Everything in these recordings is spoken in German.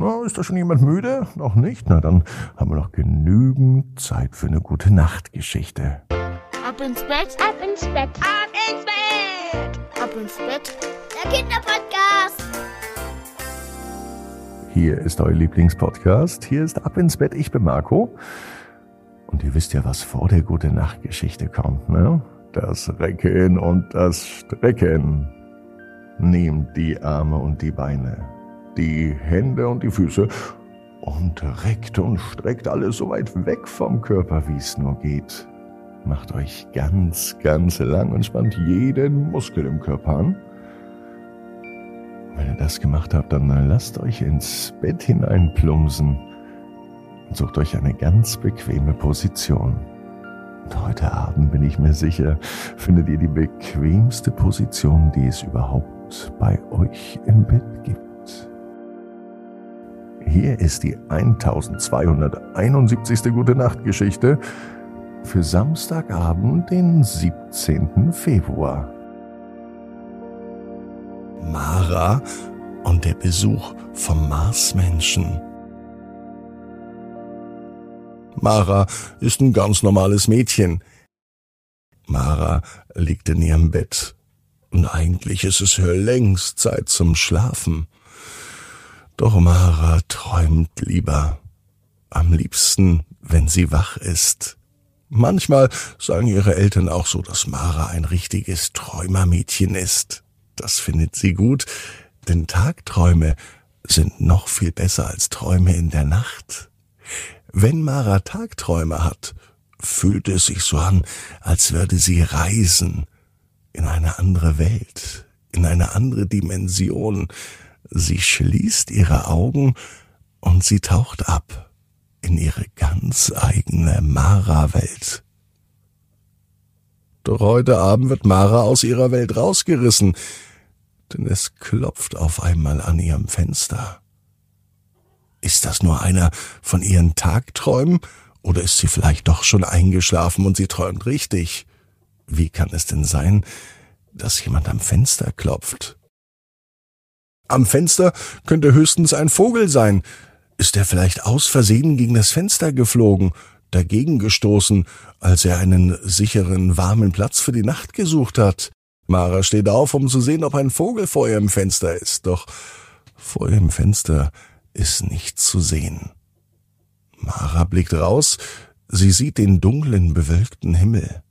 Na, ist da schon jemand müde? Noch nicht? Na, dann haben wir noch genügend Zeit für eine gute Nachtgeschichte. Ab ins Bett, ab ins Bett, ab ins Bett, ab ins Bett. Der Kinderpodcast. Hier ist euer Lieblingspodcast. Hier ist Ab ins Bett. Ich bin Marco. Und ihr wisst ja, was vor der gute Nachtgeschichte kommt, ne? Das Recken und das Strecken. Nehmt die Arme und die Beine, die Hände und die Füße und reckt und streckt alles so weit weg vom Körper, wie es nur geht. Macht euch ganz, ganz lang und spannt jeden Muskel im Körper an. Wenn ihr das gemacht habt, dann lasst euch ins Bett hineinplumsen und sucht euch eine ganz bequeme Position. Und heute Abend bin ich mir sicher, findet ihr die bequemste Position, die es überhaupt bei euch im Bett gibt. Hier ist die 1271. Gute Nacht Geschichte für Samstagabend, den 17. Februar. Mara und der Besuch vom Marsmenschen. Mara ist ein ganz normales Mädchen. Mara liegt in ihrem Bett. Und eigentlich ist es für längst Zeit zum Schlafen. Doch Mara träumt lieber. Am liebsten, wenn sie wach ist. Manchmal sagen ihre Eltern auch so, dass Mara ein richtiges Träumermädchen ist. Das findet sie gut, denn Tagträume sind noch viel besser als Träume in der Nacht. Wenn Mara Tagträume hat, fühlt es sich so an, als würde sie reisen in eine andere Welt, in eine andere Dimension. Sie schließt ihre Augen und sie taucht ab in ihre ganz eigene Mara-Welt. Doch heute Abend wird Mara aus ihrer Welt rausgerissen, denn es klopft auf einmal an ihrem Fenster. Ist das nur einer von ihren Tagträumen oder ist sie vielleicht doch schon eingeschlafen und sie träumt richtig? Wie kann es denn sein, dass jemand am Fenster klopft? Am Fenster könnte höchstens ein Vogel sein. Ist er vielleicht aus Versehen gegen das Fenster geflogen, dagegen gestoßen, als er einen sicheren, warmen Platz für die Nacht gesucht hat? Mara steht auf, um zu sehen, ob ein Vogel vor ihrem Fenster ist, doch vor ihrem Fenster ist nichts zu sehen. Mara blickt raus, sie sieht den dunklen, bewölkten Himmel.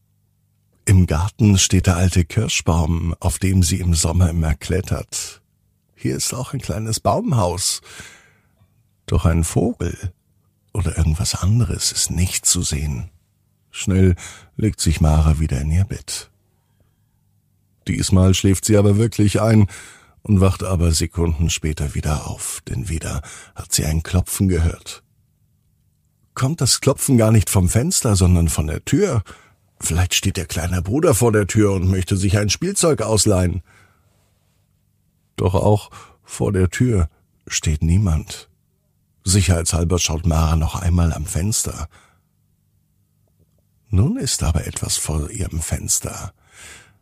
Im Garten steht der alte Kirschbaum, auf dem sie im Sommer immer klettert. Hier ist auch ein kleines Baumhaus. Doch ein Vogel oder irgendwas anderes ist nicht zu sehen. Schnell legt sich Mara wieder in ihr Bett. Diesmal schläft sie aber wirklich ein und wacht aber Sekunden später wieder auf, denn wieder hat sie ein Klopfen gehört. Kommt das Klopfen gar nicht vom Fenster, sondern von der Tür? Vielleicht steht der kleine Bruder vor der Tür und möchte sich ein Spielzeug ausleihen. Doch auch vor der Tür steht niemand. Sicherheitshalber schaut Mara noch einmal am Fenster. Nun ist aber etwas vor ihrem Fenster.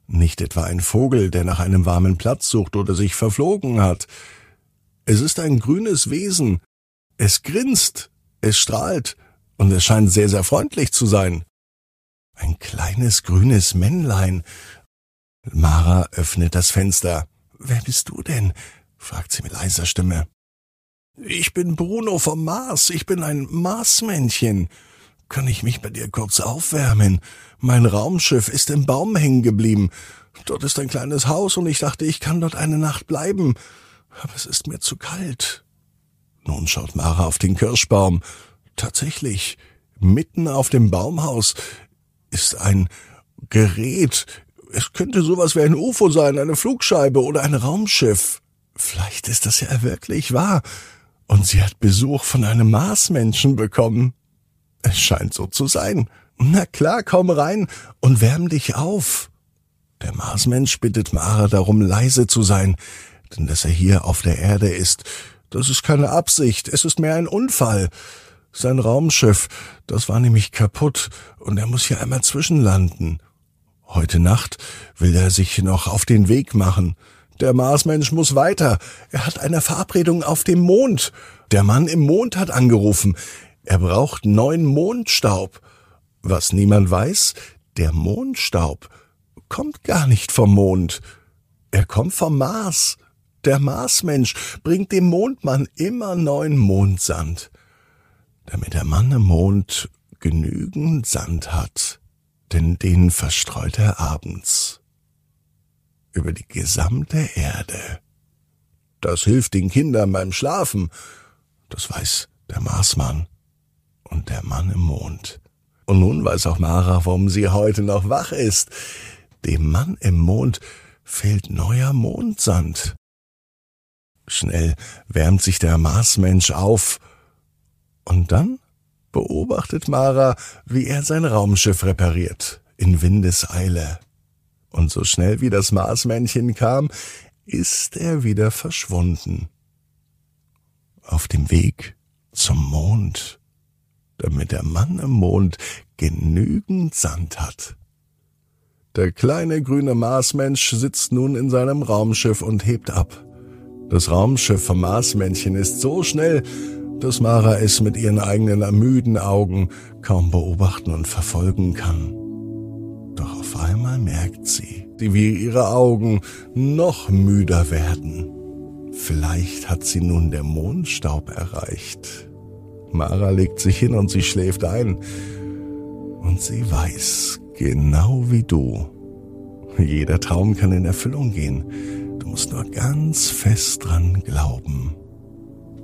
Nicht etwa ein Vogel, der nach einem warmen Platz sucht oder sich verflogen hat. Es ist ein grünes Wesen. Es grinst, es strahlt und es scheint sehr, sehr freundlich zu sein. Ein kleines grünes Männlein. Mara öffnet das Fenster. Wer bist du denn? fragt sie mit leiser Stimme. Ich bin Bruno vom Mars, ich bin ein Marsmännchen. Kann ich mich bei dir kurz aufwärmen? Mein Raumschiff ist im Baum hängen geblieben. Dort ist ein kleines Haus und ich dachte, ich kann dort eine Nacht bleiben. Aber es ist mir zu kalt. Nun schaut Mara auf den Kirschbaum. Tatsächlich, mitten auf dem Baumhaus ist ein Gerät. Es könnte sowas wie ein UFO sein, eine Flugscheibe oder ein Raumschiff. Vielleicht ist das ja wirklich wahr. Und sie hat Besuch von einem Marsmenschen bekommen. Es scheint so zu sein. Na klar, komm rein und wärm dich auf. Der Marsmensch bittet Mara darum, leise zu sein, denn dass er hier auf der Erde ist, das ist keine Absicht, es ist mehr ein Unfall. Sein Raumschiff, das war nämlich kaputt und er muss hier einmal zwischenlanden. Heute Nacht will er sich noch auf den Weg machen, Der Marsmensch muss weiter. Er hat eine Verabredung auf dem Mond. Der Mann im Mond hat angerufen. Er braucht neuen Mondstaub. Was niemand weiß, der Mondstaub kommt gar nicht vom Mond. Er kommt vom Mars. Der Marsmensch bringt dem Mondmann immer neuen Mondsand, damit der Mann im Mond genügend Sand hat, denn den verstreut er abends über die gesamte Erde. Das hilft den Kindern beim Schlafen, das weiß der Marsmann und der Mann im Mond. Und nun weiß auch Mara, warum sie heute noch wach ist. Dem Mann im Mond fehlt neuer Mondsand. Schnell wärmt sich der Marsmensch auf. Und dann beobachtet Mara, wie er sein Raumschiff repariert, in Windeseile. Und so schnell wie das Marsmännchen kam, ist er wieder verschwunden. Auf dem Weg zum Mond, damit der Mann im Mond genügend Sand hat. Der kleine grüne Marsmensch sitzt nun in seinem Raumschiff und hebt ab. Das Raumschiff vom Marsmännchen ist so schnell, dass Mara es mit ihren eigenen ermüden Augen kaum beobachten und verfolgen kann. Doch auf einmal merkt sie, wie ihre Augen noch müder werden. Vielleicht hat sie nun der Mondstaub erreicht. Mara legt sich hin und sie schläft ein. Und sie weiß, genau wie du, jeder Traum kann in Erfüllung gehen. Du musst nur ganz fest dran glauben.